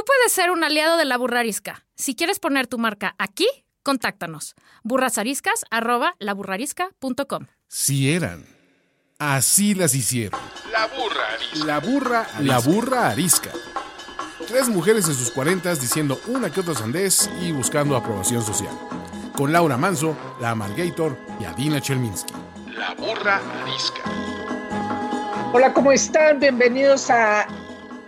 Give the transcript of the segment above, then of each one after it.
Tú puedes ser un aliado de la burrarisca. Si quieres poner tu marca aquí, contáctanos. burrasariscas.com. Si eran. Así las hicieron. La burra arisca. La burra, la burra arisca. Tres mujeres en sus cuarentas diciendo una que otra sandez y buscando aprobación social. Con Laura Manso, la Amalgator y Adina Chelminsky. La burra arisca. Hola, ¿cómo están? Bienvenidos a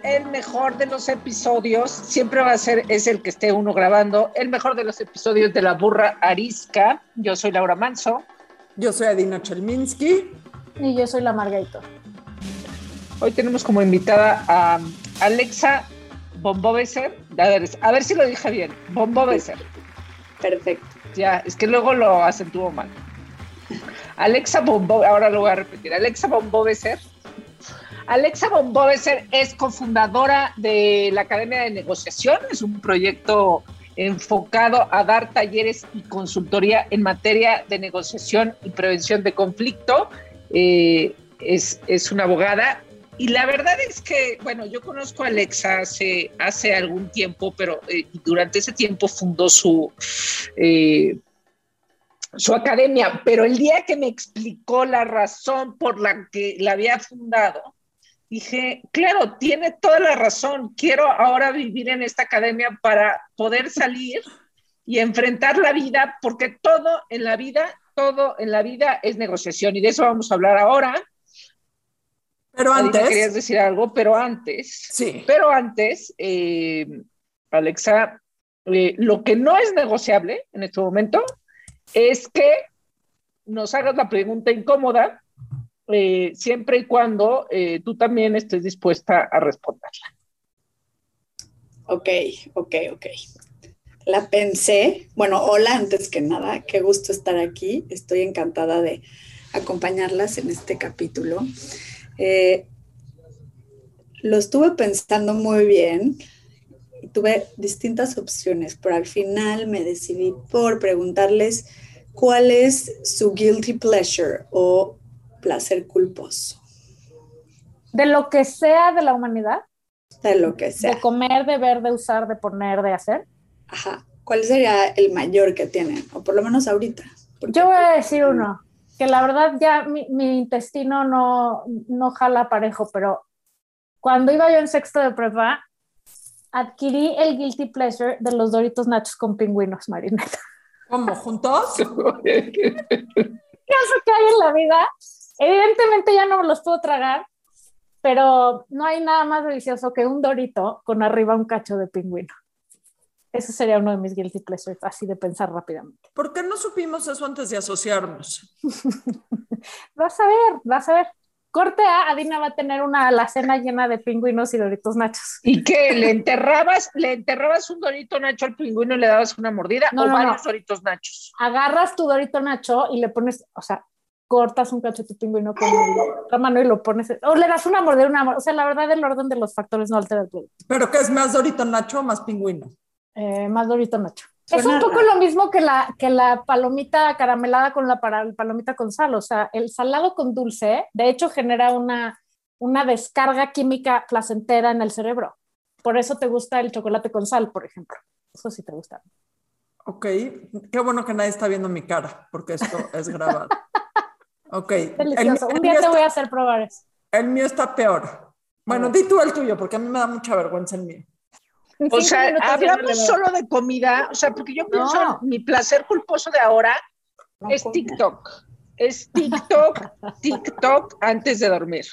el mejor de los episodios. Siempre va a ser, es el que esté uno grabando, el mejor de los episodios de La Burra Arisca. Yo soy Laura Manso. Yo soy Adina Chelminsky. Y yo soy la Margator. Hoy tenemos como invitada a Alexa Bombobeser. A ver, a ver si lo dije bien. Bombobeser. Perfecto. Ya, es que luego lo acentúo mal. Alexa Bombo, ahora lo voy a repetir. Alexa Bombobeser. Alexa Bombobeser es cofundadora de la Academia de Negociación. Es un proyecto enfocado a dar talleres y consultoría en materia de negociación y prevención de conflicto. Eh, es, es, una abogada. Y la verdad es que, bueno, yo conozco a Alexa hace, hace algún tiempo, pero eh, durante ese tiempo fundó su, eh, su academia, pero el día que me explicó la razón por la que la había fundado, dije, claro, tiene toda la razón, quiero ahora vivir en esta academia para poder salir y enfrentar la vida, porque todo en la vida, todo en la vida es negociación y de eso vamos a hablar ahora. Pero antes. Querías decir algo, pero antes. Sí. Pero antes, eh, Alexa, eh, lo que no es negociable en este momento es que nos hagas la pregunta incómoda eh, siempre y cuando eh, tú también estés dispuesta a responderla. Ok, ok, ok. La pensé. Bueno, hola antes que nada, qué gusto estar aquí. Estoy encantada de acompañarlas en este capítulo. Eh, lo estuve pensando muy bien y tuve distintas opciones, pero al final me decidí por preguntarles cuál es su guilty pleasure o placer culposo. De lo que sea de la humanidad. De lo que sea. De comer, de ver, de usar, de poner, de hacer. Ajá. ¿Cuál sería el mayor que tienen? O por lo menos ahorita. Yo voy a decir uno, que la verdad ya mi, mi, intestino no, no jala parejo, pero cuando iba yo en sexto de prepa, adquirí el guilty pleasure de los Doritos Nachos con pingüinos, Marineta. ¿Cómo? ¿Juntos? ¿Qué que hay en la vida? Evidentemente ya no me los puedo tragar, pero no hay nada más delicioso que un dorito con arriba un cacho de pingüino. Ese sería uno de mis guilty pleasures, así de pensar rápidamente. ¿Por qué no supimos eso antes de asociarnos? vas a ver, vas a ver. Corte A, Adina va a tener una alacena llena de pingüinos y doritos nachos. ¿Y qué? ¿Le enterrabas, le enterrabas un dorito nacho al pingüino y le dabas una mordida? No, ¿O no, varios no. doritos nachos? Agarras tu dorito nacho y le pones, o sea, cortas un cacho de tu pingüino con la mano y lo pones, o le das una mordida, una mordida. O sea, la verdad, el orden de los factores no altera el producto. ¿Pero qué es más Dorito Nacho o más pingüino? Eh, más Dorito Nacho. Suena es un poco raro. lo mismo que la, que la palomita caramelada con la para- palomita con sal. O sea, el salado con dulce, de hecho, genera una, una descarga química placentera en el cerebro. Por eso te gusta el chocolate con sal, por ejemplo. Eso sí te gusta. Ok, qué bueno que nadie está viendo mi cara, porque esto es grabado. Ok, el, Delicioso. el Un día mío te voy está, a hacer probar eso. el mío está peor. Bueno, di tú el tuyo, porque a mí me da mucha vergüenza el mío. En O sea, hablamos solo de comida, o sea, porque yo pienso No. mi placer culposo de ahora es TikTok. Es TikTok, TikTok antes de dormir.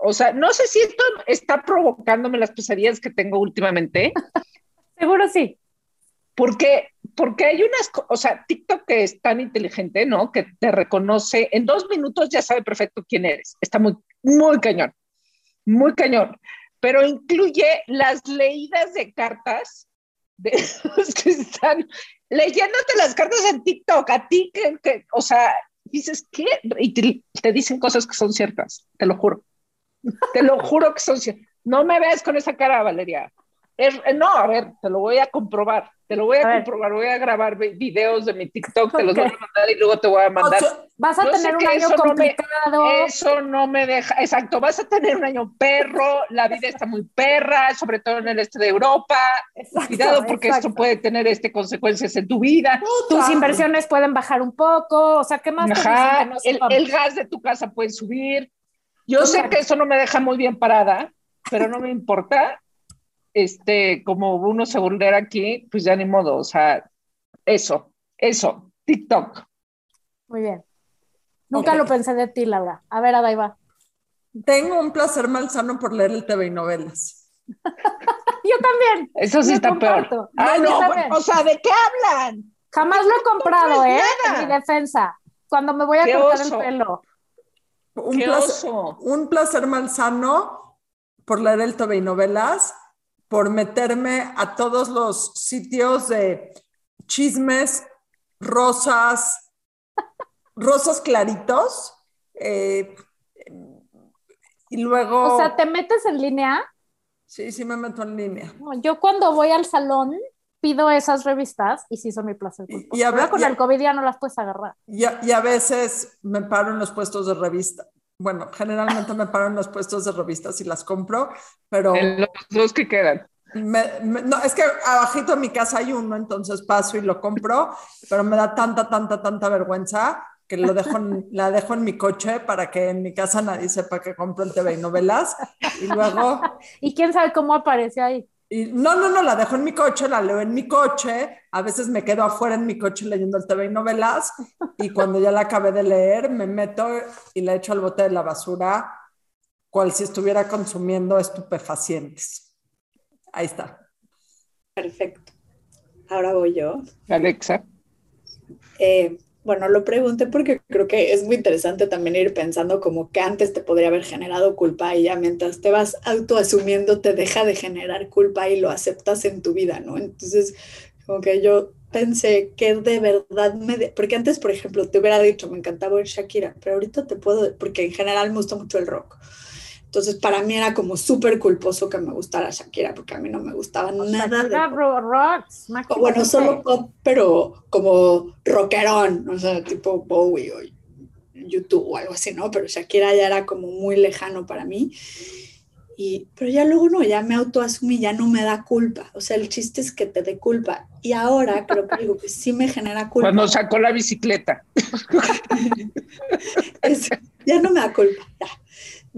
O sea, no sé si esto está provocándome las pesadillas que tengo últimamente, Seguro sí. porque, porque hay unas, o sea, TikTok que es tan inteligente, ¿no? Que te reconoce, en dos minutos ya sabe perfecto quién eres. Está muy, muy cañón, muy cañón. Pero incluye las leídas de cartas de los que están leyéndote las cartas en TikTok, a ti que, que o sea, dices, ¿qué? Y te, te dicen cosas que son ciertas, te lo juro. Te lo juro que son ciertas. No me veas con esa cara, Valeria. Es- no, a ver, te lo voy a comprobar. Te lo voy a, A ver. comprobar. Voy a grabar vi- videos de mi TikTok, te los voy a mandar y luego te voy a mandar. Vas a sé tener un año eso no me- complicado. Eso no me deja, exacto, vas a tener un año perro, la vida está muy perra, sobre todo en el este de Europa. Exacto, Cuidado porque exacto. esto puede tener este consecuencias en tu vida. Tus inversiones pueden bajar un poco. O sea, ¿qué más Ajá, no el, el gas de tu casa puede subir. Yo sé que eso no me deja muy bien parada, pero no me importa. Este, como uno se vulnera aquí, pues ya ni modo. O sea, eso, eso, TikTok. Muy bien. Nunca lo pensé de ti, Laura. A ver, Adaiva. Tengo un placer malsano por leer el TV y novelas. Yo también. Eso sí está comparto. peor. Ah, No, o sea, ¿de qué hablan? Jamás lo he comprado, ¿eh? nada. En mi defensa. Cuando me voy a ¡Qué cortar oso! el pelo. Un ¡Qué placer, oso! un placer malsano por leer el TV y novelas, por meterme a todos los sitios de chismes, rosas, rosas claritos. eh, y luego, O sea, ¿te metes en línea? sí, sí me meto en línea. No, Yo cuando voy al salón pido esas revistas y sí son mi placer. Y- y a ver- con y a- el COVID ya no las puedes agarrar. Y a, y a veces me paro en los puestos de revista. Bueno, generalmente me paro en los puestos de revistas y las compro, pero En los dos que quedan. me- me- no, es que abajito de mi casa hay uno, entonces paso y lo compro, pero me da tanta, tanta, tanta vergüenza que lo dejo en- la dejo en mi coche para que en mi casa nadie sepa que compro el TV y novelas. Y luego, Y quién sabe cómo aparece ahí. Y, no, no, no, la dejo en mi coche, la leo en mi coche, a veces me quedo afuera en mi coche leyendo el TV y novelas, y cuando ya la acabé de leer, me meto y la echo al bote de la basura, cual si estuviera consumiendo estupefacientes. Ahí está. Perfecto. Ahora voy yo. Alexa. Eh, bueno, lo pregunté porque creo que es muy interesante también ir pensando como que antes te podría haber generado culpa y ya mientras te vas autoasumiendo te deja de generar culpa y lo aceptas en tu vida, ¿no? Entonces, como que yo pensé que de verdad me... de- Porque antes, por ejemplo, te hubiera dicho, me encantaba oír Shakira, pero ahorita te puedo, porque en general me gusta mucho el rock. Entonces, para mí era como súper culposo que me gustara Shakira, porque a mí no me gustaba nada de Shakira ro- rocks. o bueno, de solo pop, pero como rockerón, o sea, tipo Bowie o YouTube o algo así, ¿no? Pero Shakira ya era como muy lejano para mí. Y, pero ya luego no, ya me autoasumí, ya no me da culpa. O sea, el chiste es que te dé culpa. Y ahora creo que digo que sí me genera culpa. Cuando sacó la bicicleta. Es- ya no me da culpa.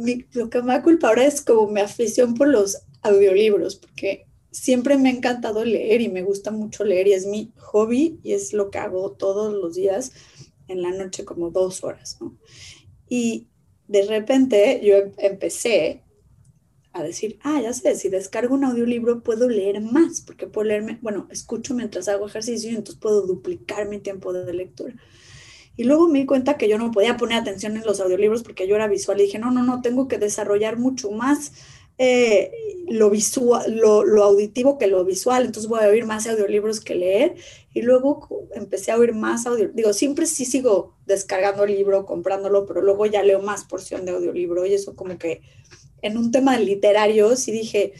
Mi- lo que me da culpa ahora es como mi afición por los audiolibros, porque siempre me ha encantado leer y me gusta mucho leer y es mi hobby y es lo que hago todos los días en la noche como dos horas, ¿no? Y de repente yo em- empecé a decir, ah, ya sé, si descargo un audiolibro puedo leer más, porque puedo leerme, bueno, escucho mientras hago ejercicio y entonces puedo duplicar mi tiempo de lectura. Y luego me di cuenta que yo no podía poner atención en los audiolibros porque yo era visual y dije, no, no, no, tengo que desarrollar mucho más eh, lo, visual, lo, lo auditivo que lo visual, entonces voy a oír más audiolibros que leer. Y luego empecé a oír más audio. Digo, siempre sí sigo descargando el libro, comprándolo, pero luego ya leo más porción de audiolibro y eso como que en un tema literario sí dije,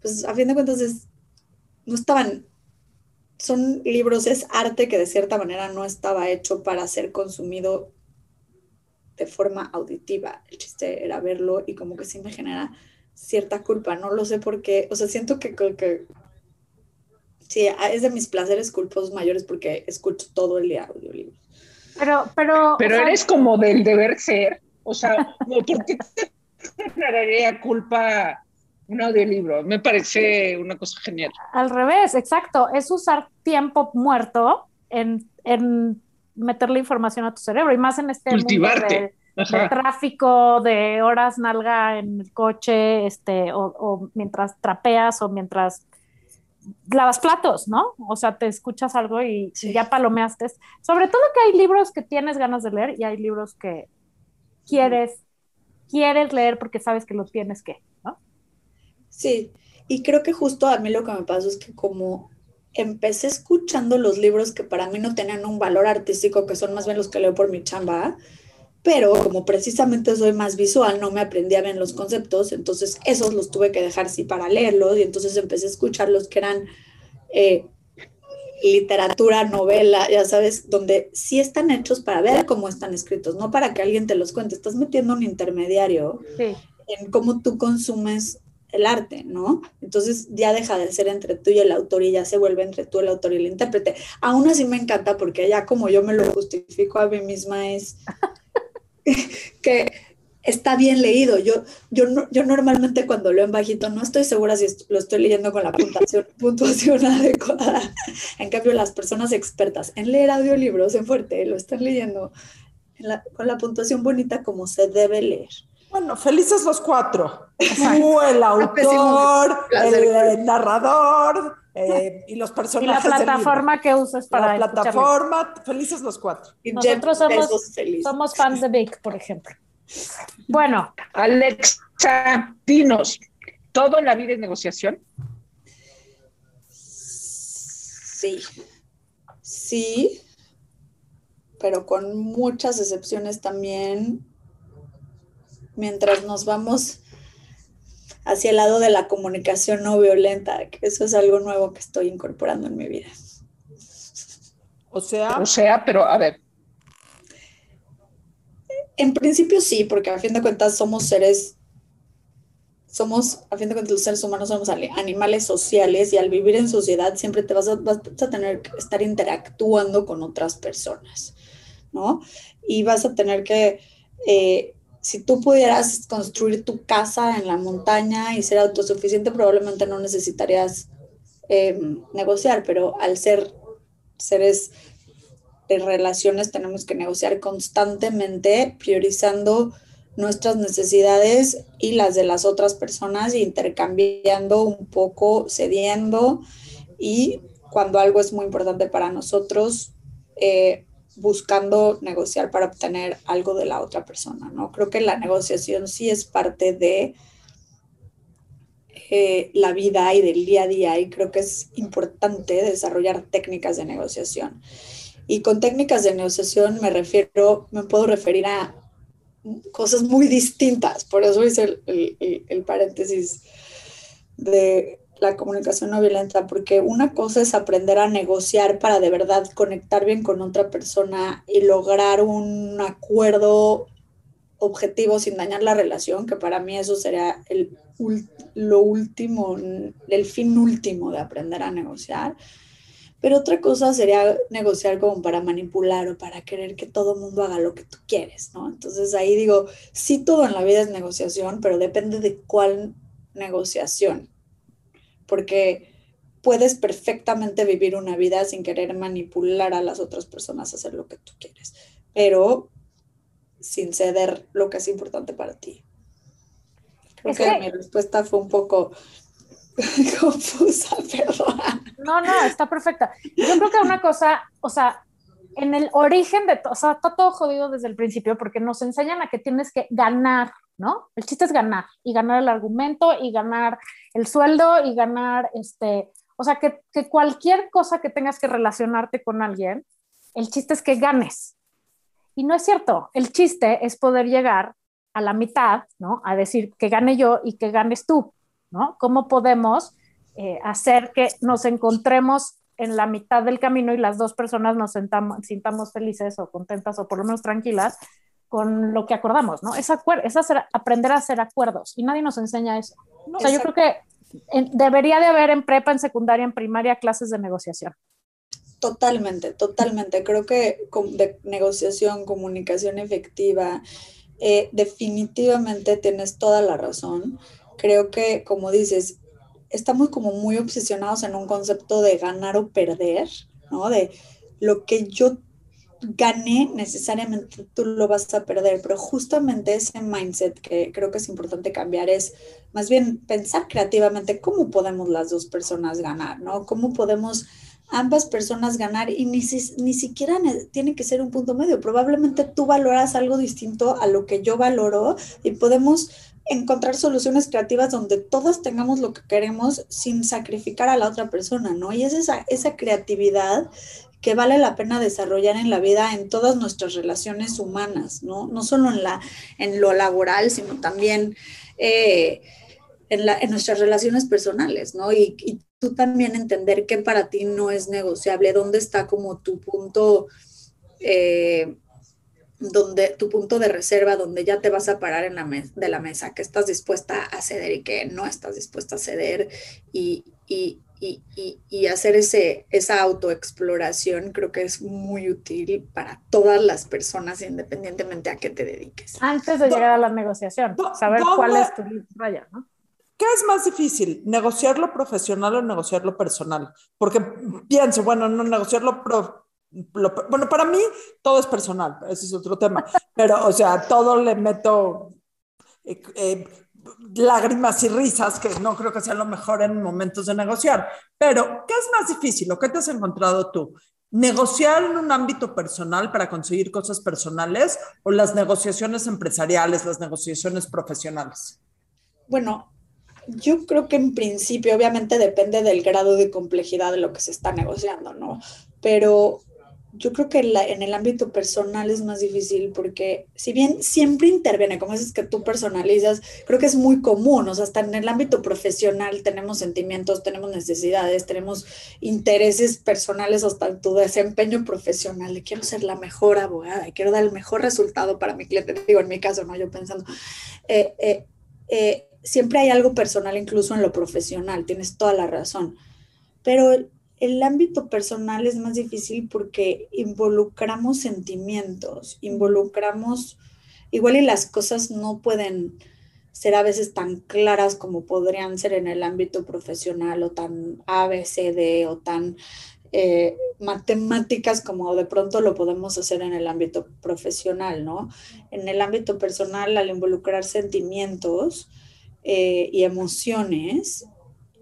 pues a fin de cuentas es, no estaban son libros, es arte que de cierta manera no estaba hecho para ser consumido de forma auditiva. El chiste era verlo y como que sí me genera cierta culpa, no lo sé por qué, o sea, siento que, que, que sí, es de mis placeres culposos mayores porque escucho todo el día audiolibros. Pero, pero. Pero sea, eres como del deber ser. O sea, ¿por qué te generaría culpa un audiolibro? Me parece una cosa genial. Al revés, exacto. Es usar tiempo muerto en, en meterle información a tu cerebro y más en este Cultivarte. mundo de, tráfico, de horas nalga en el coche, este, o, o mientras trapeas o mientras lavas platos, ¿no? O sea, te escuchas algo y, Sí. y ya palomeaste. Sobre todo que hay libros que tienes ganas de leer y hay libros que quieres, quieres leer porque sabes que lo tienes que. Sí, y creo que justo a mí lo que me pasó es que como empecé escuchando los libros que para mí no tenían un valor artístico, que son más bien los que leo por mi chamba, pero como precisamente soy más visual, no me aprendía bien los conceptos, entonces esos los tuve que dejar así para leerlos y entonces empecé a escuchar los que eran eh, literatura, novela, ya sabes, donde sí están hechos para ver cómo están escritos, no para que alguien te los cuente, estás metiendo un intermediario Sí. en cómo tú consumes el arte, ¿no? Entonces ya deja de ser entre tú y el autor y ya se vuelve entre tú el autor y el intérprete. Aún así me encanta porque ya como yo me lo justifico a mí misma es que está bien leído. Yo, yo, yo normalmente cuando leo en bajito no estoy segura si lo estoy leyendo con la puntuación, puntuación adecuada. En cambio, las personas expertas en leer audiolibros en fuerte lo están leyendo con la puntuación bonita como se debe leer. Bueno, felices los cuatro. Tú, el autor, el narrador eh, y los Y la personajes del libro. plataforma que uses para La escucharlo. plataforma, felices los cuatro. Y Nosotros. Somos fans de Vic, por ejemplo. Bueno, Alexa, dinos, ¿todo en la vida es negociación? Sí, sí, pero con muchas excepciones también, mientras nos vamos hacia el lado de la comunicación no violenta, que eso es algo nuevo que estoy incorporando en mi vida. O sea, O sea, pero a ver, En principio sí, porque a fin de cuentas somos seres, somos, a fin de cuentas los seres humanos somos animales sociales y al vivir en sociedad siempre te vas a, vas a tener que estar interactuando con otras personas, ¿no? Y vas a tener que, eh, si tú pudieras construir tu casa en la montaña y ser autosuficiente, probablemente no necesitarías eh, negociar, pero al ser seres de relaciones tenemos que negociar constantemente, priorizando nuestras necesidades y las de las otras personas, intercambiando un poco, cediendo. Y cuando algo es muy importante para nosotros, eh, buscando negociar para obtener algo de la otra persona, ¿no? Creo que la negociación sí es parte de eh, la vida y del día a día y creo que es importante desarrollar técnicas de negociación. Y con técnicas de negociación me refiero, me puedo referir a cosas muy distintas, por eso hice el, el- paréntesis de la comunicación no violenta, porque una cosa es aprender a negociar para de verdad conectar bien con otra persona y lograr un acuerdo objetivo sin dañar la relación, que para mí eso sería el, lo último, el fin último de aprender a negociar. Pero otra cosa sería negociar como para manipular o para querer que todo el mundo haga lo que tú quieres, ¿no? Entonces ahí digo, sí todo en la vida es negociación, pero depende de cuál negociación. Porque puedes perfectamente vivir una vida sin querer manipular a las otras personas a hacer lo que tú quieres, pero sin ceder lo que es importante para ti. Creo Es que, que- mi respuesta fue un poco confusa, perdón. no, no, está perfecta. Yo creo que una cosa, o sea, en el origen de todo, o sea, está todo jodido desde el principio porque nos enseñan a que tienes que ganar, ¿no? El chiste es ganar y ganar el argumento y ganar el sueldo y ganar, este, o sea, que, cualquier cosa que tengas que relacionarte con alguien, el chiste es que ganes. Y no es cierto, el chiste es poder llegar a la mitad, ¿no? A decir que gane yo y que ganes tú, ¿no? ¿Cómo podemos eh, hacer que nos encontremos en la mitad del camino y las dos personas nos sentamos, sintamos felices o contentas o por lo menos tranquilas con lo que acordamos, ¿no? Es, es hacer, aprender a hacer acuerdos y nadie nos enseña eso. O sea, yo creo que debería de haber en prepa, en secundaria, en primaria clases de negociación. Totalmente, totalmente. Creo que de negociación, comunicación efectiva, eh, definitivamente tienes toda la razón. Creo que, como dices, estamos como muy obsesionados en un concepto de ganar o perder, ¿no? De lo que yo gane, necesariamente tú lo vas a perder, pero justamente ese mindset que creo que es importante cambiar es más bien pensar creativamente cómo podemos las dos personas ganar, ¿no? ¿Cómo podemos ambas personas ganar y ni, ni siquiera ne- tiene que ser un punto medio. Probablemente tú valoras algo distinto a lo que yo valoro y podemos encontrar soluciones creativas donde todas tengamos lo que queremos sin sacrificar a la otra persona, ¿no? Y es esa, esa creatividad que vale la pena desarrollar en la vida en todas nuestras relaciones humanas, ¿no? No solo en, la, en lo laboral, sino también eh, en, la, en, nuestras relaciones personales, ¿no? Y, tú también entender que para ti no es negociable, dónde está como tu punto, eh, donde tu punto de reserva, donde ya te vas a parar en la de la mesa, que estás dispuesta a ceder y que no estás dispuesta a ceder y, y, y, hacer ese, esa autoexploración creo que es muy útil para todas las personas independientemente a qué te dediques. Antes de llegar a la negociación, saber cuál es tu raya, ¿no? ¿Qué es más difícil, negociar lo profesional o negociar lo personal? Porque pienso, bueno, no negociarlo pro, lo, bueno, para mí todo es personal, ese es otro tema, pero o sea, todo le meto eh, eh, lágrimas y risas, que no creo que sea lo mejor en momentos de negociar. Pero, ¿qué es más difícil o qué te has encontrado tú? ¿Negociar en un ámbito personal para conseguir cosas personales o las negociaciones empresariales, las negociaciones profesionales? Bueno, yo creo que en principio, obviamente depende del grado de complejidad de lo que se está negociando, ¿no? Pero yo creo que en, el ámbito personal es más difícil porque si bien siempre interviene, como dices que tú personalizas, creo que es muy común, o sea, hasta en el ámbito profesional tenemos sentimientos, tenemos necesidades, tenemos intereses personales hasta tu desempeño profesional, quiero ser la mejor abogada, quiero dar el mejor resultado para mi cliente, digo en mi caso, ¿no? Yo pensando, eh, eh, eh, siempre hay algo personal incluso en lo profesional, tienes toda la razón, pero el ámbito personal es más difícil porque involucramos sentimientos, involucramos, igual y las cosas no pueden ser a veces tan claras como podrían ser en el ámbito profesional o tan ABCD o tan eh, matemáticas como de pronto lo podemos hacer en el ámbito profesional, ¿no? En el ámbito personal, al involucrar sentimientos eh, y emociones,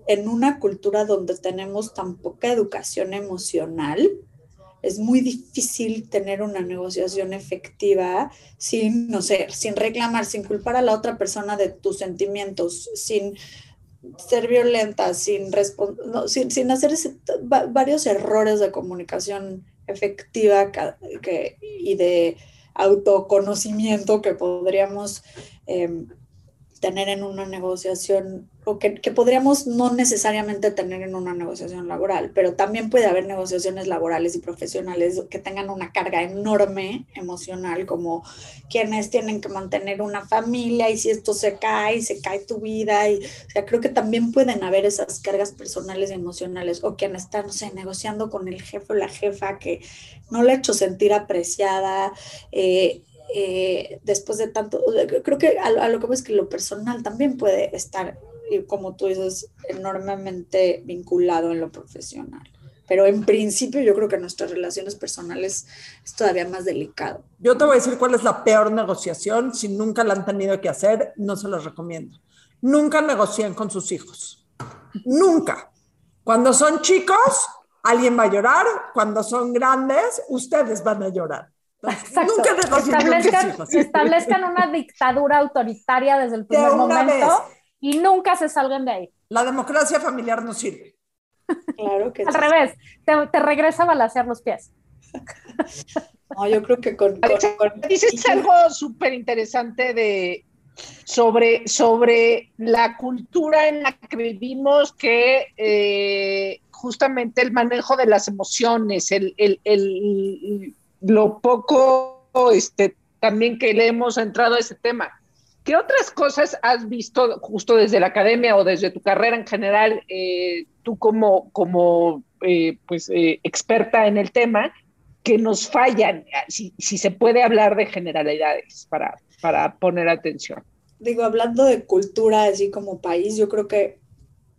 en una cultura donde tenemos tan poca educación emocional, es muy difícil tener una negociación efectiva sin, no sé, sin reclamar, sin culpar a la otra persona de tus sentimientos, sin ser violenta, sin, sin, hacer varios errores de comunicación efectiva que, y de autoconocimiento que podríamos eh, tener en una negociación o que, podríamos no necesariamente tener en una negociación laboral, pero también puede haber negociaciones laborales y profesionales que tengan una carga enorme emocional, como quienes tienen que mantener una familia y si esto se cae, se cae tu vida. Y, o sea, creo que también pueden haber esas cargas personales y emocionales o quienes están, no sé, negociando con el jefe o la jefa que no le ha hecho sentir apreciada. Eh, eh, después de tanto, creo que a, a lo que ves que lo personal también puede estar y como tú dices, enormemente vinculado en lo profesional. Pero en principio yo creo que nuestras relaciones personales es todavía más delicado. Yo te voy a decir cuál es la peor negociación. Si nunca la han tenido que hacer, no se los recomiendo. Nunca negocien con sus hijos. Nunca. Cuando son chicos, alguien va a llorar. Cuando son grandes, ustedes van a llorar. Nunca negocien con sus hijos. Establezcan una dictadura autoritaria desde el primer momento y nunca se salgan de ahí. La democracia familiar no sirve. Claro que Al revés, te, regresa a balancear los pies. No, yo creo que con... Dices algo súper interesante de sobre, sobre la cultura en la que vivimos que eh, justamente el manejo de las emociones, el, el, el, lo poco este, también que le hemos entrado a ese tema. ¿Qué otras cosas has visto justo desde la academia o desde tu carrera en general, eh, tú como, como eh, pues, eh, experta en el tema, que nos fallan, si, si, se puede hablar de generalidades para, para poner atención? Digo, hablando de cultura así como país, yo creo que,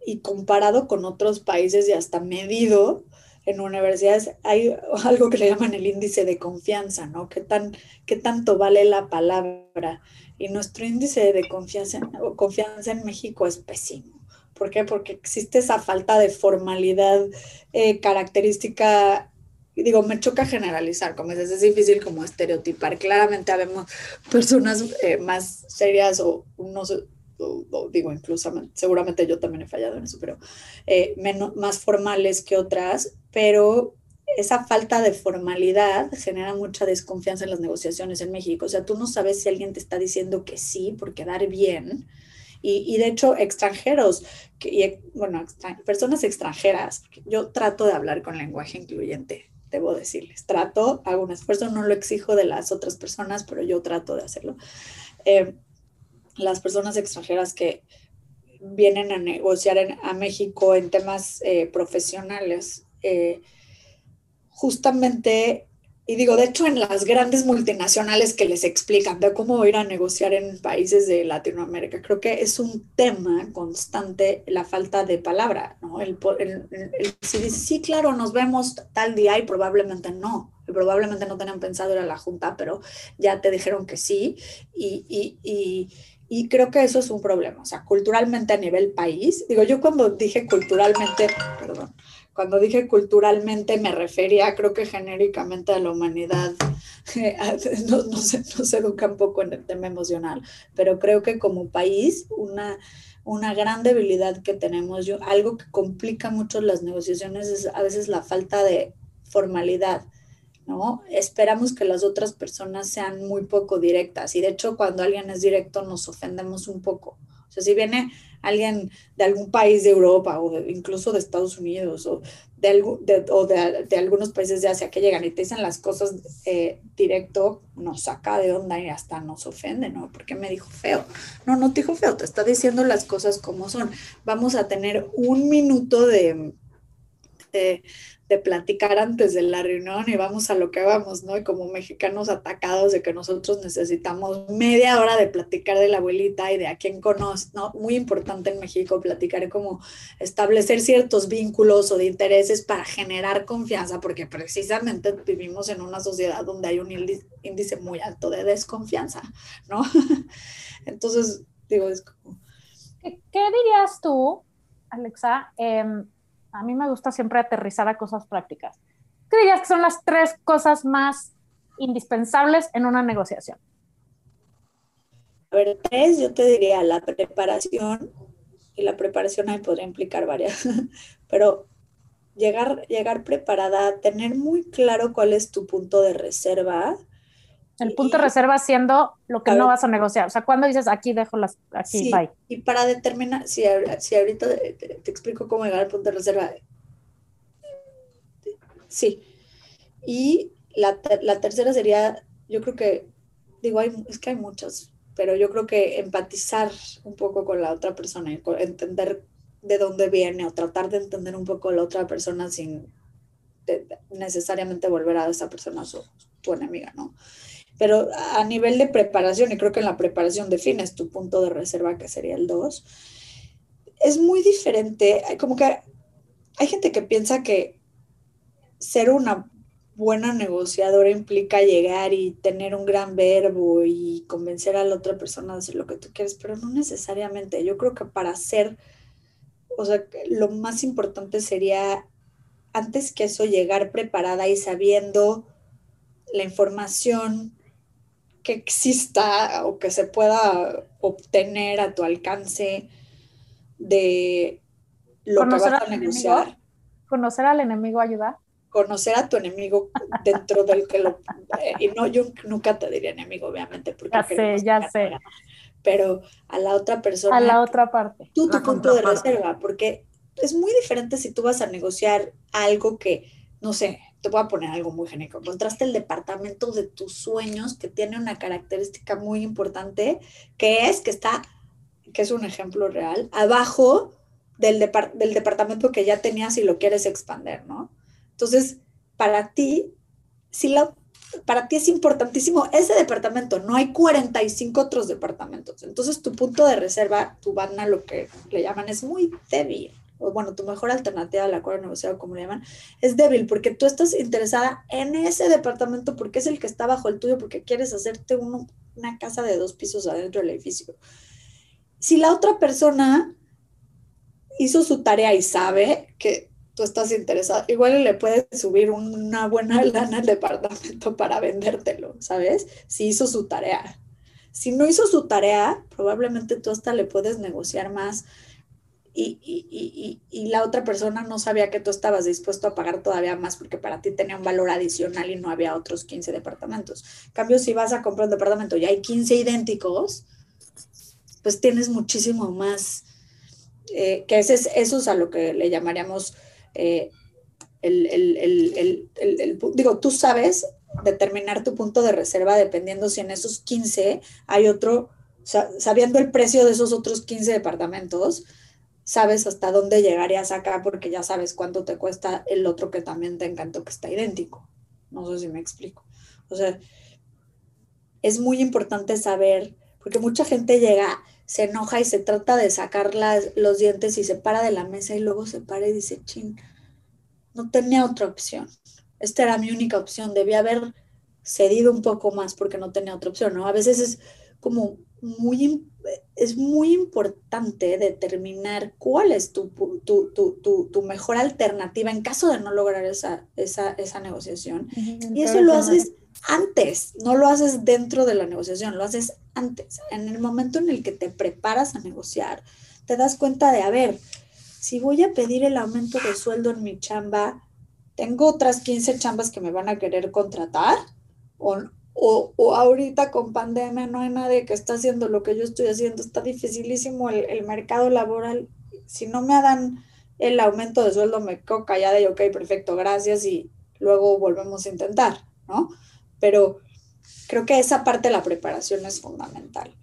y comparado con otros países y hasta medido, en universidades hay algo que le llaman el índice de confianza, ¿no? ¿Qué, tan, qué tanto vale la palabra? Y nuestro índice de confianza, confianza en México es pésimo. ¿Por qué? Porque existe esa falta de formalidad eh, característica digo, me choca generalizar, como dices, es difícil como estereotipar. Claramente habemos personas eh, más serias o unos, digo, incluso seguramente yo también he fallado en eso, pero eh, menos, más formales que otras, pero esa falta de formalidad genera mucha desconfianza en las negociaciones en México. O sea, tú no sabes si alguien te está diciendo que sí por quedar bien. Y, de hecho, extranjeros, y, bueno, personas extranjeras, yo trato de hablar con lenguaje incluyente, debo decirles. Trato, hago un esfuerzo, no lo exijo de las otras personas, pero yo trato de hacerlo. Eh, las personas extranjeras que vienen a negociar en, a México en temas eh, profesionales, eh, justamente, y digo, de hecho en las grandes multinacionales que les explican de cómo ir a negociar en países de Latinoamérica, creo que es un tema constante la falta de palabra, ¿no? El, el, el, si dice, sí, claro, nos vemos tal día y probablemente no, probablemente no tenían pensado ir a la junta, pero ya te dijeron que sí, y, y, y y creo que eso es un problema, o sea, culturalmente a nivel país. Digo, yo cuando dije culturalmente, perdón, cuando dije culturalmente me refería, creo que genéricamente a la humanidad, no, no, se, no se educa un poco en el tema emocional, pero creo que como país, una, una gran debilidad que tenemos, yo, algo que complica mucho las negociaciones es a veces la falta de formalidad. ¿no? Esperamos que las otras personas sean muy poco directas y de hecho cuando alguien es directo nos ofendemos un poco. O sea, si viene alguien de algún país de Europa o incluso de Estados Unidos o, de, de, o de, algunos países de Asia que llegan y te dicen las cosas eh, directo, nos saca de onda y hasta nos ofende, ¿no? Porque me dijo feo. No, no te dijo feo, te está diciendo las cosas como son. Vamos a tener un minuto de, de platicar antes de la reunión y vamos a lo que vamos, ¿no? Y como mexicanos atacados de que nosotros necesitamos media hora de platicar de la abuelita y de a quién conoce, ¿no? Muy importante en México platicar como establecer ciertos vínculos o de intereses para generar confianza, porque precisamente vivimos en una sociedad donde hay un índice muy alto de desconfianza, ¿no? Entonces, digo, es como... ¿Qué, dirías tú, Alexa? Eh, a mí me gusta siempre aterrizar a cosas prácticas. ¿Qué dirías que son las tres cosas más indispensables en una negociación? A ver, tres, yo te diría la preparación, y la preparación ahí podría implicar varias, pero llegar, llegar preparada, tener muy claro cuál es tu punto de reserva. El punto y, de reserva siendo lo que no ver, vas a negociar. O sea, cuando dices aquí dejo las, aquí, sí, bye. Y para determinar, si, si ahorita te, te, explico cómo llegar al punto de reserva. Sí. Y la, la tercera sería, yo creo que, digo, hay, es que hay muchas, pero yo creo que empatizar un poco con la otra persona entender de dónde viene o tratar de entender un poco a la otra persona sin necesariamente volver a esa persona su, tu enemiga, ¿no? Pero a nivel de preparación, y creo que en la preparación defines tu punto de reserva, que sería el 2, es muy diferente. Como que hay gente que piensa que ser una buena negociadora implica llegar y tener un gran verbo y convencer a la otra persona de hacer lo que tú quieres, pero no necesariamente. Yo creo que para ser, o sea, lo más importante sería, antes que eso, llegar preparada y sabiendo la información que exista o que se pueda obtener a tu alcance de lo ¿Conocer que vas a negociar. Enemigo? ¿Conocer al enemigo ayuda? Conocer a tu enemigo dentro del que lo... Eh, y no, yo nunca te diría enemigo, obviamente. Porque ya sé, ya sé. Pero a la otra persona... A la otra parte. Tú tu punto de reserva, porque es muy diferente si tú vas a negociar algo que, no sé, te voy a poner algo muy genérico. Encontraste el departamento de tus sueños que tiene una característica muy importante, que es que está, que es un ejemplo real, abajo del, depart del departamento que ya tenías y lo quieres expander, ¿no? Entonces, para ti, si la, para ti es importantísimo ese departamento, no hay 45 otros departamentos. Entonces, tu punto de reserva, tu banda, lo que le llaman, es muy débil bueno, tu mejor alternativa al acuerdo negociado, como le llaman, es débil, porque tú estás interesada en ese departamento porque es el que está bajo el tuyo, porque quieres hacerte una casa de dos pisos adentro del edificio. Si la otra persona hizo su tarea y sabe que tú estás interesado, igual le puedes subir una buena lana al departamento para vendértelo, ¿sabes? Si hizo su tarea. Si no hizo su tarea, probablemente tú hasta le puedes negociar más y, y- y- la otra persona no sabía que tú estabas dispuesto a pagar todavía más porque para ti tenía un valor adicional y no había otros 15 departamentos. En cambio, si vas a comprar un departamento y hay 15 idénticos, pues tienes muchísimo más, eh, que ese es, eso es a lo que le llamaríamos eh, el, el- el- el- digo, tú sabes determinar tu punto de reserva dependiendo si en esos 15 hay otro, sa- sabiendo el precio de esos otros 15 departamentos, sabes hasta dónde llegarías acá porque ya sabes cuánto te cuesta el otro que también te encantó que está idéntico. No sé si me explico. O sea, es muy importante saber, porque mucha gente llega, se enoja y se trata de sacar las- los dientes y se para de la mesa y luego se para y dice, chin, no tenía otra opción. Esta era mi única opción. Debía haber cedido un poco más porque no tenía otra opción, ¿no? A veces es como muy, es muy importante determinar cuál es tu, tu, tu, tu, tu mejor alternativa en caso de no lograr esa, esa, esa negociación. Y eso lo haces antes, no lo haces dentro de la negociación, lo haces antes. En el momento en el que te preparas a negociar, te das cuenta de, a ver, si voy a pedir el aumento de sueldo en mi chamba, tengo otras 15 chambas que me van a querer contratar o, o, o ahorita con pandemia no hay nadie que está haciendo lo que yo estoy haciendo, está dificilísimo el, el mercado laboral. Si no me dan el aumento de sueldo, me quedo callada y ok, perfecto, gracias y luego volvemos a intentar, ¿no? Pero creo que esa parte de la preparación es fundamental.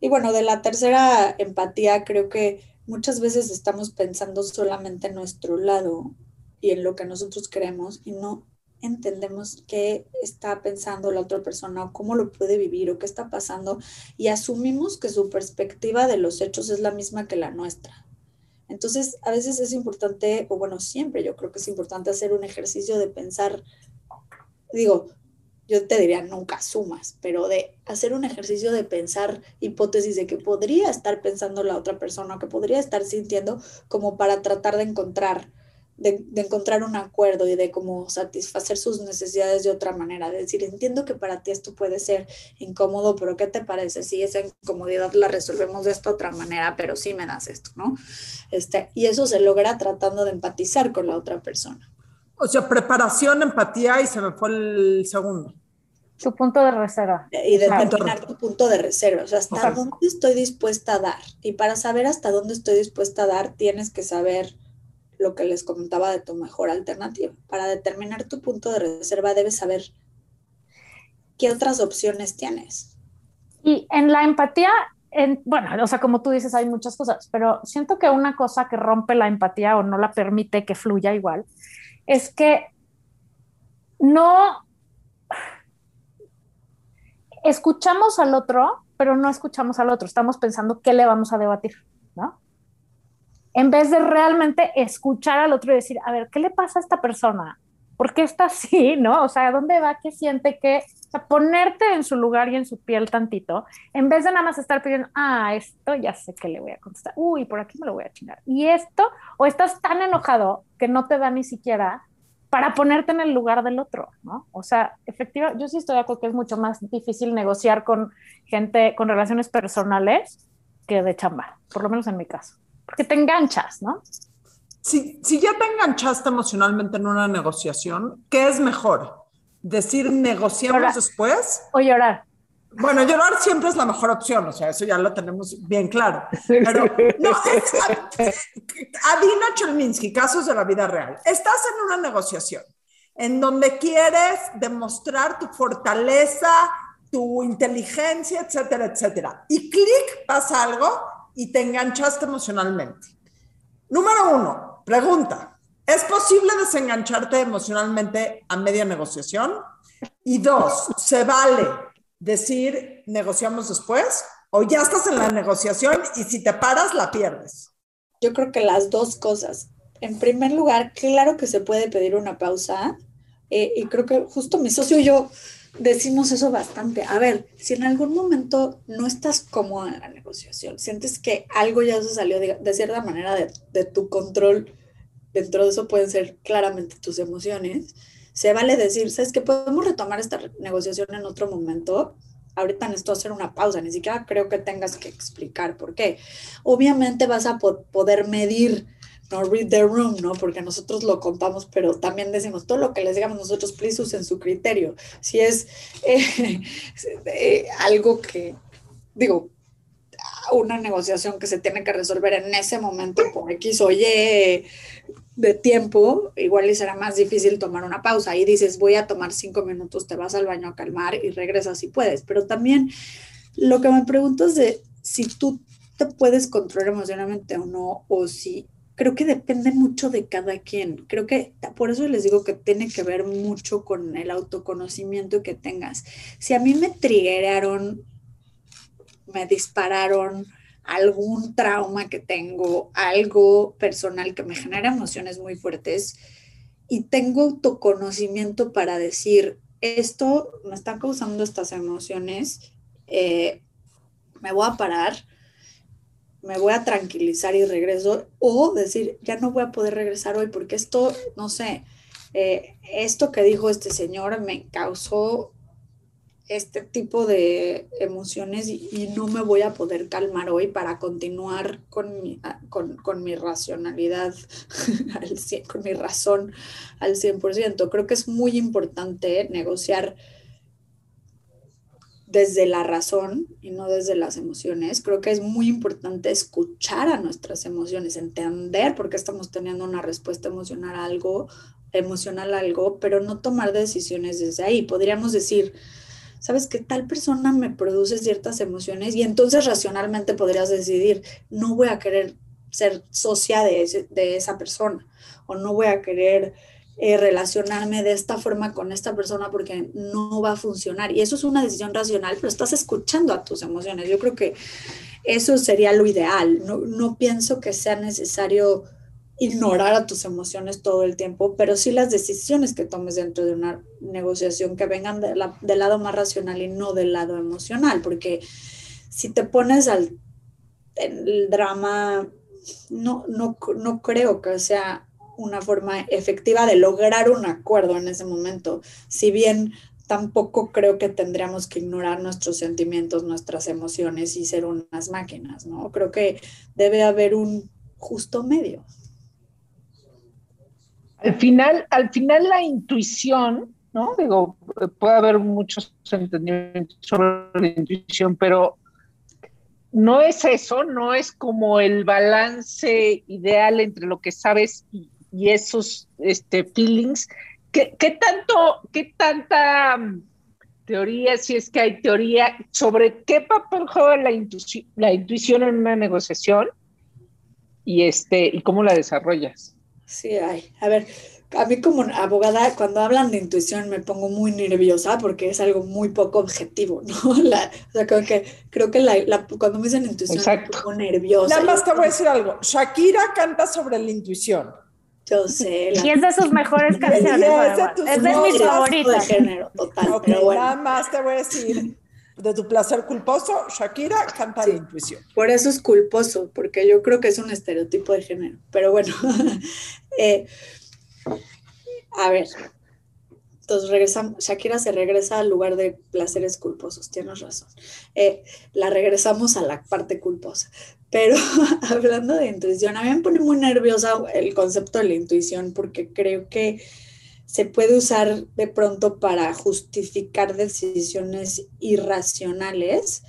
Y bueno, de la tercera empatía, creo que muchas veces estamos pensando solamente en nuestro lado y en lo que nosotros queremos y no entendemos qué está pensando la otra persona o cómo lo puede vivir o qué está pasando y asumimos que su perspectiva de los hechos es la misma que la nuestra. Entonces, a veces es importante, o bueno, siempre yo creo que es importante hacer un ejercicio de pensar, digo, yo te diría nunca sumas, pero de hacer un ejercicio de pensar hipótesis de que podría estar pensando la otra persona, que podría estar sintiendo como para tratar de encontrar, de, de encontrar un acuerdo y de cómo satisfacer sus necesidades de otra manera. De decir, entiendo que para ti esto puede ser incómodo, pero ¿qué te parece si esa incomodidad la resolvemos de esta otra manera, pero sí me das esto, ¿no? Este, y eso se logra tratando de empatizar con la otra persona. O sea, preparación, empatía y se me fue el segundo. Tu punto de reserva. y Claro. determinar tu punto de reserva, o sea, hasta dónde estoy dispuesta a dar. Y para saber hasta dónde estoy dispuesta a dar, tienes que saber lo que les comentaba de tu mejor alternativa. Para determinar tu punto de reserva, debes saber qué otras opciones tienes. Y en la empatía, en, bueno, o sea, como tú dices, hay muchas cosas, pero siento que una cosa que rompe la empatía o no la permite que fluya igual es que no escuchamos al otro, pero no escuchamos al otro. Estamos pensando qué le vamos a debatir. En vez de realmente escuchar al otro y decir, a ver, ¿qué le pasa a esta persona? ¿Por qué está así, no? O sea, ¿a dónde va? ¿Qué siente? ¿Qué? O sea, ponerte en su lugar y en su piel tantito, en vez de nada más estar pidiendo, ah, esto ya sé que le voy a contestar, uy, por aquí me lo voy a chingar. Y esto, o estás tan enojado que no te da ni siquiera para ponerte en el lugar del otro, ¿no? O sea, efectivamente, yo sí estoy de acuerdo que es mucho más difícil negociar con gente, con relaciones personales que de chamba, por lo menos en mi caso, porque te enganchas, ¿no? Si, si ya te enganchaste emocionalmente en una negociación, ¿qué es mejor? ¿Decir negociamos después? O llorar. Bueno, llorar siempre es la mejor opción, o sea, eso ya lo tenemos bien claro. Pero no, es, Adina Chelminsky, casos de la vida real. Estás en una negociación en donde quieres demostrar tu fortaleza, tu inteligencia, etcétera, etcétera. Y clic, pasa algo y te enganchaste emocionalmente. Número uno, pregunta. ¿Es posible desengancharte emocionalmente a media negociación? Y dos, ¿se vale decir negociamos después? ¿O ya estás en la negociación y si te paras la pierdes? Yo creo que las dos cosas. En primer lugar, claro que se puede pedir una pausa eh, y creo que justo mi socio y yo decimos eso bastante. A ver, si en algún momento no estás cómoda en la negociación, sientes que algo ya se salió de, cierta manera de, tu control, dentro de eso pueden ser claramente tus emociones, se vale decir, ¿sabes que Podemos retomar esta negociación en otro momento ahorita necesito hacer una pausa, ni siquiera creo que tengas que explicar por qué. Obviamente vas a poder medir, no read the room, ¿no? Porque nosotros lo contamos, pero también decimos todo lo que les digamos nosotros, please usen su criterio. Si es eh, eh, algo que, digo, una negociación que se tiene que resolver en ese momento por X o Y de tiempo, igual y será más difícil tomar una pausa. Y dices, voy a tomar cinco minutos, te vas al baño a calmar y regresas si puedes. Pero también lo que me pregunto es de si tú te puedes controlar emocionalmente o no, o si creo que depende mucho de cada quien. Creo que por eso les digo que tiene que ver mucho con el autoconocimiento que tengas. Si a mí me triggeraron, me dispararon, algún trauma que tengo, algo personal que me genera emociones muy fuertes y tengo autoconocimiento para decir, esto me está causando estas emociones, eh, me voy a parar, me voy a tranquilizar y regreso, o decir, ya no voy a poder regresar hoy porque esto, no sé, eh, esto que dijo este señor me causó este tipo de emociones y, no me voy a poder calmar hoy para continuar con mi, ah, con, con mi racionalidad, al con mi razón al 100%. Creo que es muy importante negociar desde la razón y no desde las emociones. Creo que es muy importante escuchar a nuestras emociones, entender por qué estamos teniendo una respuesta emocional a algo, emocional a algo, pero no tomar decisiones desde ahí. Podríamos decir, sabes que tal persona me produce ciertas emociones y entonces racionalmente podrías decidir, no voy a querer ser socia de, de esa persona o no voy a querer eh, relacionarme de esta forma con esta persona porque no va a funcionar. Y eso es una decisión racional, pero estás escuchando a tus emociones. Yo creo que eso sería lo ideal. No, no pienso que sea necesario ignorar a tus emociones todo el tiempo, pero sí las decisiones que tomes dentro de una negociación que vengan del lado más racional y no del lado emocional, porque si te pones al drama, no, no, no creo que sea una forma efectiva de lograr un acuerdo en ese momento, si bien tampoco creo que tendríamos que ignorar nuestros sentimientos, nuestras emociones y ser unas máquinas, ¿no? Creo que debe haber un justo medio. Al final, al final la intuición, ¿no? Digo, puede haber muchos entendimientos sobre la intuición, pero no es eso, no es como el balance ideal entre lo que sabes y, esos este, feelings. ¿Qué, tanto, qué tanta mm, teoría, si es que hay teoría, sobre qué papel juega la intuición, la intuición en una negociación y, este, y cómo la desarrollas? Sí, hay. A ver, a mí como abogada, cuando hablan de intuición me pongo muy nerviosa porque es algo muy poco objetivo, ¿no? La, o sea, creo que, creo que la, cuando me dicen intuición me pongo nerviosa. Nada más te voy a decir algo. Shakira canta sobre la intuición. Yo sé. Y es de sus mejores canciones. es de, mis favoritas. De género, total. Nada más te voy a decir de tu placer culposo, Shakira canta la intuición. Por eso es culposo, porque yo creo que es un estereotipo de género. Pero bueno, eh, a ver, entonces regresamos, Shakira se regresa al lugar de placeres culposos, tienes razón. Eh, la regresamos a la parte culposa. Pero hablando de intuición, a mí me pone muy nerviosa el concepto de la intuición porque creo que se puede usar de pronto para justificar decisiones irracionales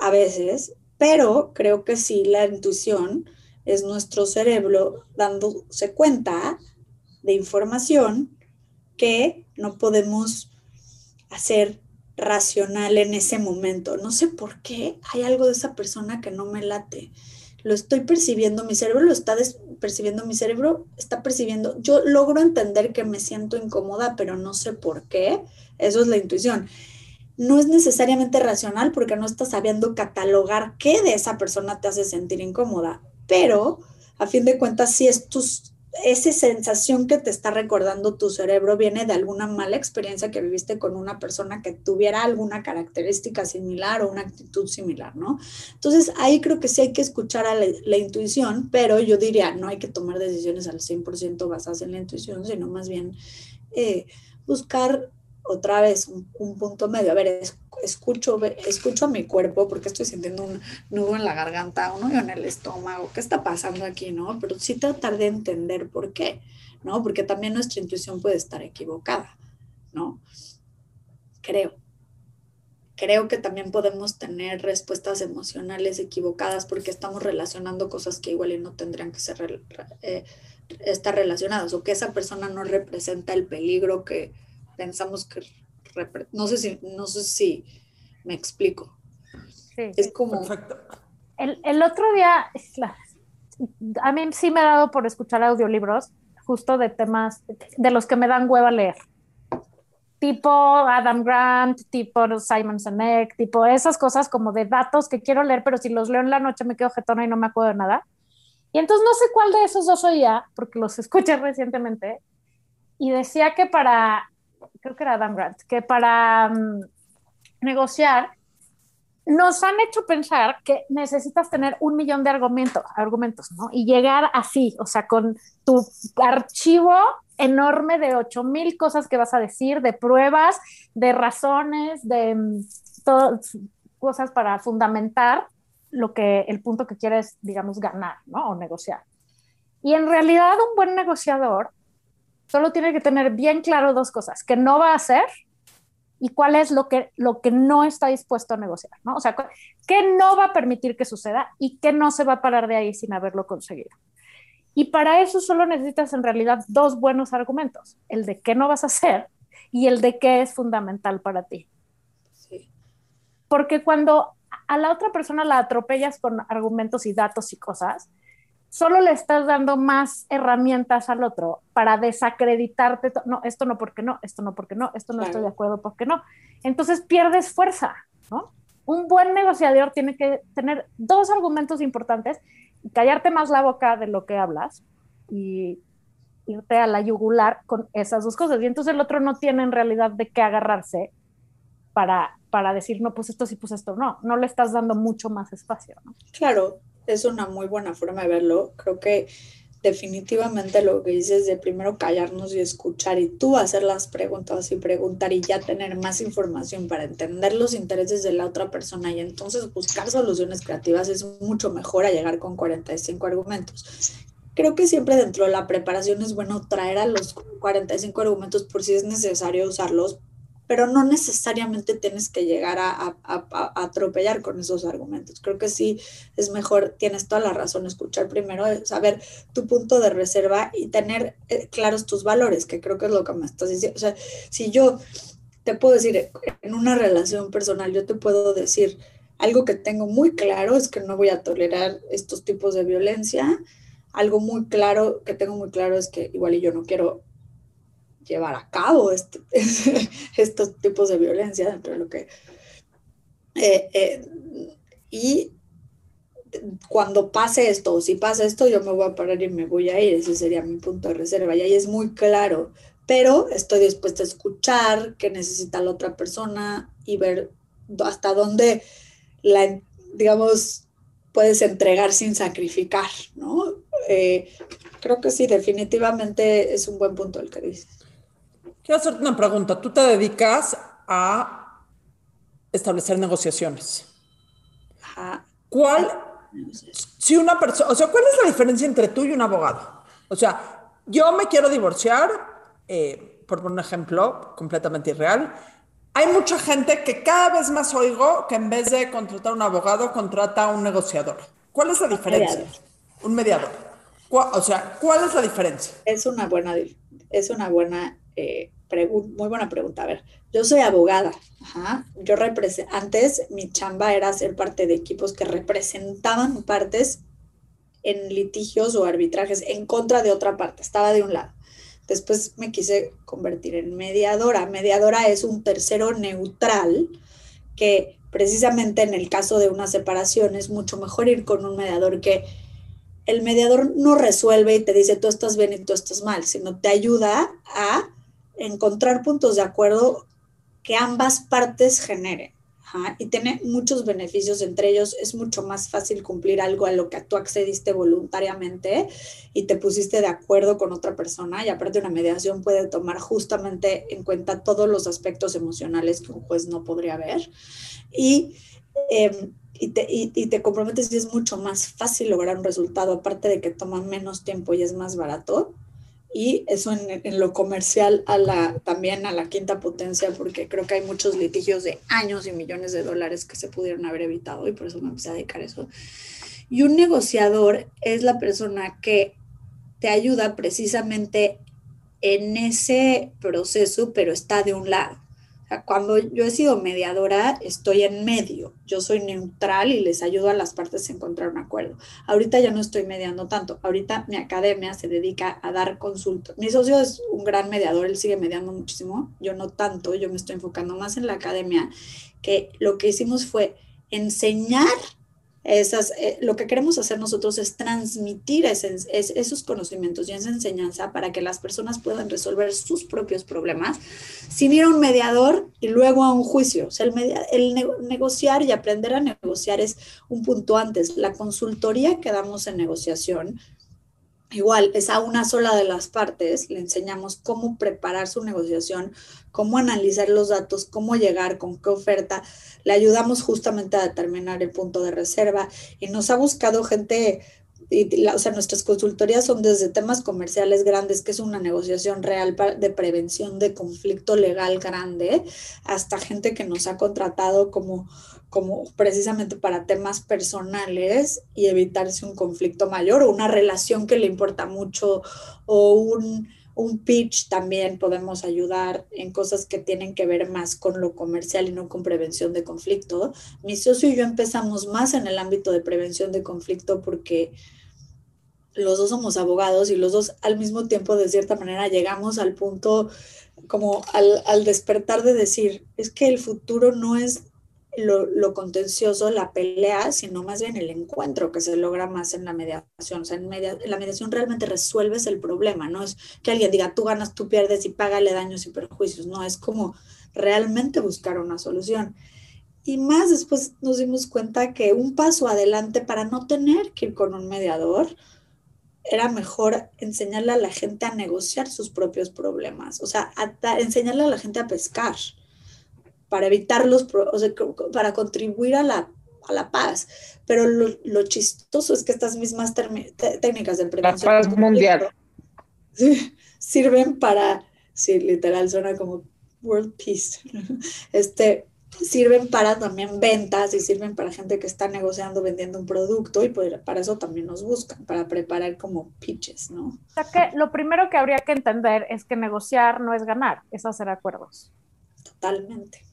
a veces, pero creo que sí, la intuición es nuestro cerebro dándose cuenta de información que no podemos hacer racional en ese momento. No sé por qué hay algo de esa persona que no me late lo estoy percibiendo, mi cerebro lo está percibiendo, mi cerebro está percibiendo, yo logro entender que me siento incómoda, pero no sé por qué, eso es la intuición. No es necesariamente racional porque no estás sabiendo catalogar qué de esa persona te hace sentir incómoda, pero a fin de cuentas sí es tus esa sensación que te está recordando tu cerebro viene de alguna mala experiencia que viviste con una persona que tuviera alguna característica similar o una actitud similar, ¿no? Entonces ahí creo que sí hay que escuchar a la, intuición, pero yo diría, no hay que tomar decisiones al 100% basadas en la intuición, sino más bien eh, buscar otra vez un, un punto medio. A ver, es- escucho, escucho a mi cuerpo porque estoy sintiendo un nudo en la garganta, un nudo en el estómago. ¿Qué está pasando aquí, no? Pero sí tratar de entender por qué, ¿no? Porque también nuestra intuición puede estar equivocada, ¿no? Creo. Creo que también podemos tener respuestas emocionales equivocadas porque estamos relacionando cosas que igual y no tendrían que ser eh, estar relacionadas o que esa persona no representa el peligro que pensamos que no sé si no sé si me explico Sí. es como Perfecto. El, el otro día, a mí sí me ha dado por escuchar audiolibros justo de temas de los que me dan hueva leer. Tipo Adam Grant, tipo Simon Sinek, tipo esas cosas como de datos que quiero leer, pero si los leo en la noche me quedo jetona y no me acuerdo de nada. Y entonces no sé cuál de esos dos oía, porque los escuché recientemente, y decía que para, creo que era Adam Grant, que para mm, negociar nos han hecho pensar que necesitas tener un millón de argumentos, argumentos, ¿no? Y llegar así, o sea, con tu archivo enorme de ocho mil cosas que vas a decir, de pruebas, de razones, de mm, cosas para fundamentar lo que el punto que quieres, digamos, ganar, ¿no? O negociar. Y en realidad un buen negociador solo tiene que tener bien claro dos cosas, que no va a hacer y cuál es lo que, lo que no está dispuesto a negociar, ¿no? O sea, qué no va a permitir que suceda y qué no se va a parar de ahí sin haberlo conseguido. Y para eso solo necesitas en realidad dos buenos argumentos, el de qué no vas a hacer y el de qué es fundamental para ti. sí, Porque cuando a la otra persona la atropellas con argumentos y datos y cosas, solo le estás dando más herramientas al otro para desacreditarte. No, esto no porque no, esto no porque no, esto no Claro. estoy de acuerdo porque no. Entonces pierdes fuerza, ¿no? Un buen negociador tiene que tener dos argumentos importantes y callarte más la boca de lo que hablas y irte a la yugular con esas dos cosas. Y entonces el otro no tiene en realidad de qué agarrarse para, para decir, no, pues esto sí, pues esto no. No le estás dando mucho más espacio, ¿no? claro es una muy buena forma de verlo creo que definitivamente lo que dices de primero callarnos y escuchar y tú hacer las preguntas y preguntar y ya tener más información para entender los intereses de la otra persona y entonces buscar soluciones creativas es mucho mejor a llegar con 45 argumentos. Creo que siempre dentro de la preparación es bueno traer a los 45 argumentos por si es necesario usarlos, pero no necesariamente tienes que llegar a, atropellar con esos argumentos. Creo que sí es mejor, tienes toda la razón, escuchar primero, eh, saber tu punto de reserva y tener eh, claros tus valores, que creo que es lo que me estás diciendo. O sea, si yo te puedo decir, en una relación personal, yo te puedo decir algo que tengo muy claro es que no voy a tolerar estos tipos de violencia. Algo muy claro que tengo muy claro es que igual y yo no quiero llevar a cabo este- estos tipos de violencia dentro de lo que... eh, eh, y cuando pase esto, o si pasa esto, yo me voy a parar y me voy a ir. Ese sería mi punto de reserva. Y ahí es muy claro. Pero estoy dispuesta a escuchar qué necesita la otra persona y ver hasta dónde la, digamos, puedes entregar sin sacrificar, ¿no? Eh, creo que sí, definitivamente es un buen punto el que dices. Quiero hacerte una pregunta. Tú te dedicas a establecer negociaciones. Ajá. ¿Cuál, si una persona, o sea, cuál es la diferencia entre tú y un abogado? O sea, yo me quiero divorciar, eh, por un ejemplo completamente irreal. Hay mucha gente que cada vez más oigo que en vez de contratar un abogado, contrata a un negociador. ¿Cuál es la diferencia? Mediador. Un mediador. O sea, ¿cuál es la diferencia? Es una buena, es una buena, eh, muy buena pregunta. A ver, yo soy abogada. Ajá. Yo antes mi chamba era ser parte de equipos que representaban partes en litigios o arbitrajes en contra de otra parte. Estaba de un lado. Después me quise convertir en mediadora. Mediadora es un tercero neutral que precisamente en el caso de una separación es mucho mejor ir con un mediador que el mediador no resuelve y te dice tú estás bien y tú estás mal, sino te ayuda a encontrar puntos de acuerdo que ambas partes generen. Y tiene muchos beneficios, entre ellos es mucho más fácil cumplir algo a lo que tú accediste voluntariamente y te pusiste de acuerdo con otra persona y aparte una mediación puede tomar justamente en cuenta todos los aspectos emocionales que un juez no podría ver y, em, y, y, y te comprometes y es mucho más fácil lograr un resultado, aparte de que toma menos tiempo y es más barato y eso en, lo comercial a la, también a la quinta potencia, porque creo que hay muchos litigios de años y millones de dólares que se pudieron haber evitado y por eso me empecé a dedicar a eso. Y un negociador es la persona que te ayuda precisamente en ese proceso, pero está de un lado cuando yo he sido mediadora, estoy en medio. Yo soy neutral y les ayudo a las partes a encontrar un acuerdo. Ahorita ya no estoy mediando tanto. Ahorita mi academia se dedica a dar consultas. Mi socio es un gran mediador, él sigue mediando muchísimo. Yo no tanto, yo me estoy enfocando más en la academia, que lo que hicimos fue enseñar esas, eh, lo que queremos hacer nosotros es transmitir esos conocimientos y esa enseñanza para que las personas puedan resolver sus propios problemas sin ir a un mediador y luego a un juicio. O sea, el, media, el ne negociar y aprender a negociar es un punto antes. La consultoría que damos en negociación Igual, es a una sola de las partes, le enseñamos cómo preparar su negociación, cómo analizar los datos, cómo llegar, con qué oferta. Le ayudamos justamente a determinar el punto de reserva y nos ha buscado gente, y la, o sea, nuestras consultorías son desde temas comerciales grandes, que es una negociación real de prevención de conflicto legal grande, hasta gente que nos ha contratado como como precisamente para temas personales y evitarse un conflicto mayor o una relación que le importa mucho o un, un pitch también podemos ayudar en cosas que tienen que ver más con lo comercial y no con prevención de conflicto. Mi socio y yo empezamos más en el ámbito de prevención de conflicto porque los dos somos abogados y los dos al mismo tiempo de cierta manera llegamos al punto como al, al despertar de decir, es que el futuro no es lo, lo, contencioso, la pelea, sino más bien el encuentro que se logra más en la mediación. O sea, en, media, la mediación realmente resuelves el problema, no es que alguien diga tú ganas, tú pierdes y págale daños y perjuicios, no, es como realmente buscar una solución. Y más después nos dimos cuenta que un paso adelante para no tener que ir con un mediador era mejor enseñarle a la gente a negociar sus propios problemas, o sea, enseñarle a la gente a pescar para evitar los, o sea, para contribuir a la, a la paz. Pero lo, lo, chistoso es que estas mismas técnicas de prevención... La paz mundial. Sirven para, sí, literal, suena como World Peace. Este, sirven para también ventas y sirven para gente que está negociando, vendiendo un producto y pues para eso también nos buscan, para preparar como pitches, ¿no? O sea que lo primero que habría que entender es que negociar no es ganar, es hacer acuerdos. Totalmente.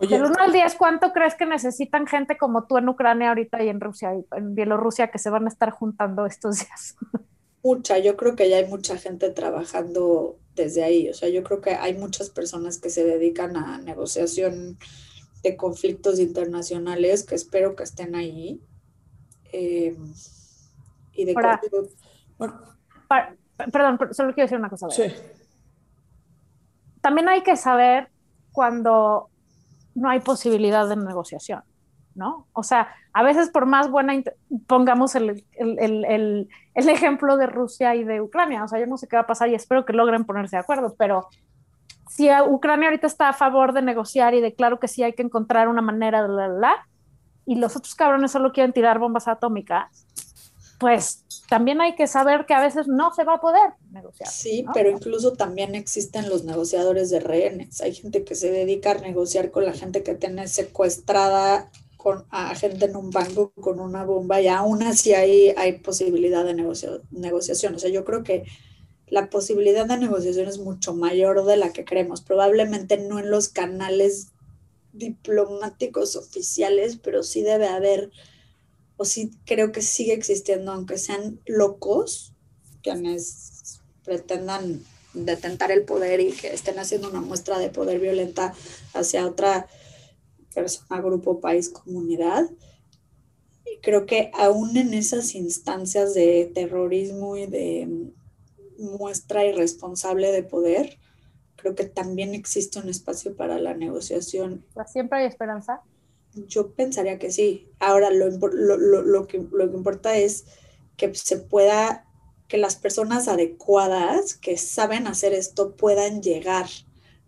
Oye, Del 1 al 10, ¿cuánto crees que necesitan gente como tú en Ucrania ahorita y en Rusia y en Bielorrusia que se van a estar juntando estos días? Mucha, yo creo que ya hay mucha gente trabajando desde ahí. O sea, yo creo que hay muchas personas que se dedican a negociación de conflictos internacionales que espero que estén ahí. Eh, y de para, perdón, solo quiero decir una cosa. Sí. También hay que saber cuando no hay posibilidad de negociación, ¿no? O sea, a veces por más buena, pongamos el, el, el, el, ejemplo de Rusia y de Ucrania, o sea, yo no sé qué va a pasar y espero que logren ponerse de acuerdo, pero si Ucrania ahorita está a favor de negociar y de claro que sí hay que encontrar una manera de la, la, la y los otros cabrones solo quieren tirar bombas atómicas, pues también hay que saber que a veces no se va a poder negociar. Sí, ¿no? pero incluso también existen los negociadores de rehenes. Hay gente que se dedica a negociar con la gente que tiene secuestrada con, a gente en un banco con una bomba y aún así ahí hay posibilidad de negocio, negociación. O sea, yo creo que la posibilidad de negociación es mucho mayor de la que creemos. Probablemente no en los canales diplomáticos oficiales, pero sí debe haber o sí creo que sigue existiendo, aunque sean locos, quienes pretendan detentar el poder y que estén haciendo una muestra de poder violenta hacia otra persona, grupo, país, comunidad. Y creo que aún en esas instancias de terrorismo y de muestra irresponsable de poder, creo que también existe un espacio para la negociación. Siempre hay esperanza. Yo pensaría que sí. Ahora, lo, lo- lo- lo que, lo que importa es que se pueda, que las personas adecuadas que saben hacer esto puedan llegar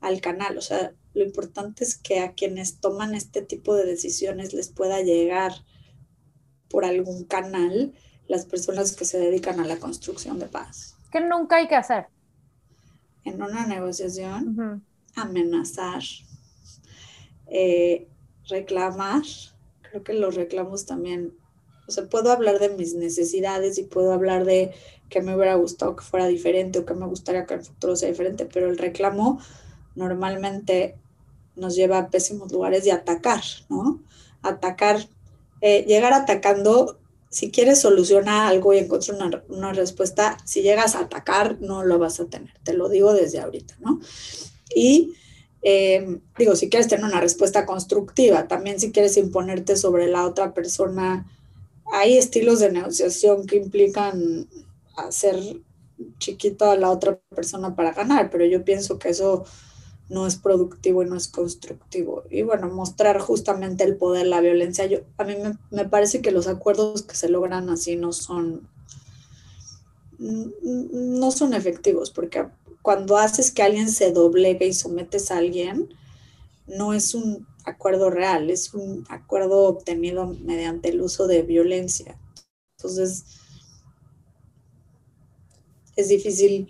al canal. O sea, lo importante es que a quienes toman este tipo de decisiones les pueda llegar por algún canal las personas que se dedican a la construcción de paz. Que nunca hay que hacer. En una negociación, amenazar, eh, reclamar. Creo que los reclamos también, o sea, puedo hablar de mis necesidades y puedo hablar de que me hubiera gustado que fuera diferente o que me gustaría que el futuro sea diferente, pero el reclamo normalmente nos lleva a pésimos lugares y atacar, ¿no? Atacar, eh, llegar atacando, si quieres solucionar algo y encontrar una, una respuesta, si llegas a atacar, no lo vas a tener, te lo digo desde ahorita, ¿no? Y eh, digo, si quieres tener una respuesta constructiva, también si quieres imponerte sobre la otra persona, hay estilos de negociación que implican hacer chiquito a la otra persona para ganar, pero yo pienso que eso no es productivo y no es constructivo. Y bueno, mostrar justamente el poder, la violencia, yo, a mí me, me parece que los acuerdos que se logran así no son, no son efectivos, porque cuando haces que alguien se doblegue y sometes a alguien, no es un acuerdo real, es un acuerdo obtenido mediante el uso de violencia. Entonces, es difícil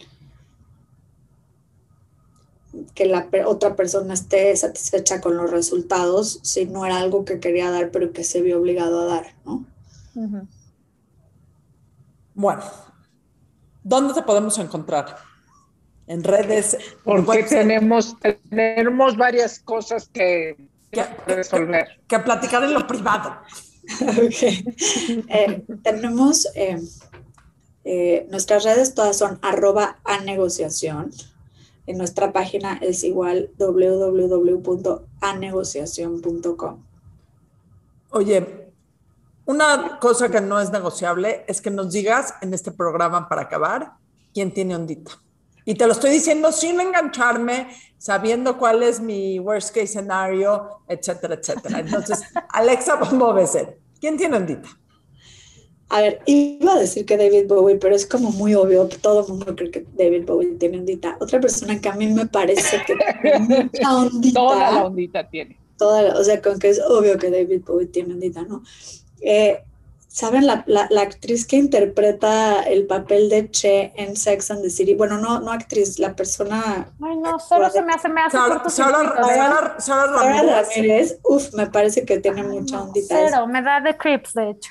que la otra persona esté satisfecha con los resultados si no era algo que quería dar, pero que se vio obligado a dar, ¿no? Bueno, ¿dónde te podemos encontrar? En redes, Porque tenemos, tenemos varias cosas que que, resolver. que platicar en lo privado. Ok. Eh, tenemos eh, eh, nuestras redes todas son arroba a negociación. En nuestra página es igual www.anegociación.com. Oye, una cosa que no es negociable es que nos digas en este programa para acabar quién tiene ondita. Y te lo estoy diciendo sin engancharme, sabiendo cuál es mi worst case scenario, etcétera, etcétera. Entonces, Alexa Bomboveser, ¿quién tiene ondita? A ver, iba a decir que David Bowie, pero es como muy obvio, todo el mundo cree que David Bowie tiene ondita. Otra persona que a mí me parece que tiene mucha ondita. Toda la ondita tiene. toda la- o sea, con que es obvio que David Bowie tiene ondita, ¿no? Eh, ¿Saben la, la, la actriz que interpreta el papel de Che en Sex and the City? Bueno, no, no actriz, la persona... Ay, no, cero se me hace, me hace Sara, Sara. Sara- Ramírez. Ramírez, uf, me parece que tiene Ay, mucha no, ondita. Cero, me da de creeps, de hecho.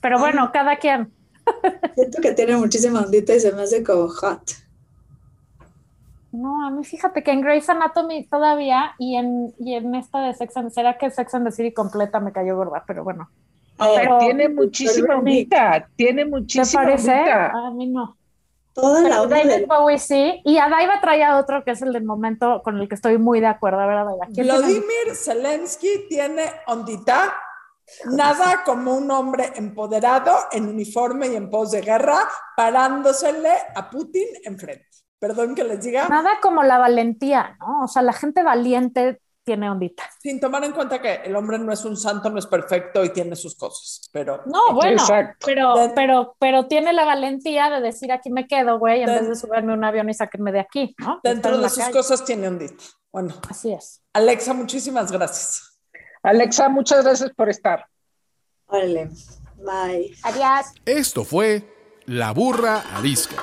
Pero bueno, cada quien. Siento que tiene muchísima ondita y se me hace como hot. No, a mí fíjate que en Grey's Anatomy todavía y en, y en esta de Sex and será que Sex and the City completa me cayó gorda, pero bueno. Pero- tiene muchísima ondita, tiene ¿Te muchísima parece? A mí no. Toda la Pero onda David Bowie sí. Y a Daiva traía otro que es el del momento con el que estoy muy de acuerdo, ¿verdad, Daiva? ¿Quién tiene- Vladimir Zelensky tiene ondita, nada como un hombre empoderado en uniforme y en pos de guerra, parándosele a Putin enfrente. Perdón que les diga, Nada como la valentía, ¿no? O sea, la gente valiente tiene ondita. sin tomar en cuenta que el hombre no es un santo, no es perfecto y tiene sus cosas, pero No, bueno, Exacto. pero, De- pero, pero tiene la valentía de decir aquí me quedo, güey, en De- vez de subirme a un avión y sacarme de aquí, ¿no? Dentro en de sus calle. cosas tiene ondita. Bueno, Así es. Alexa, muchísimas gracias. Alexa, muchas gracias por estar. Órale, bye. Adiós. Esto fue La Burra Arisca.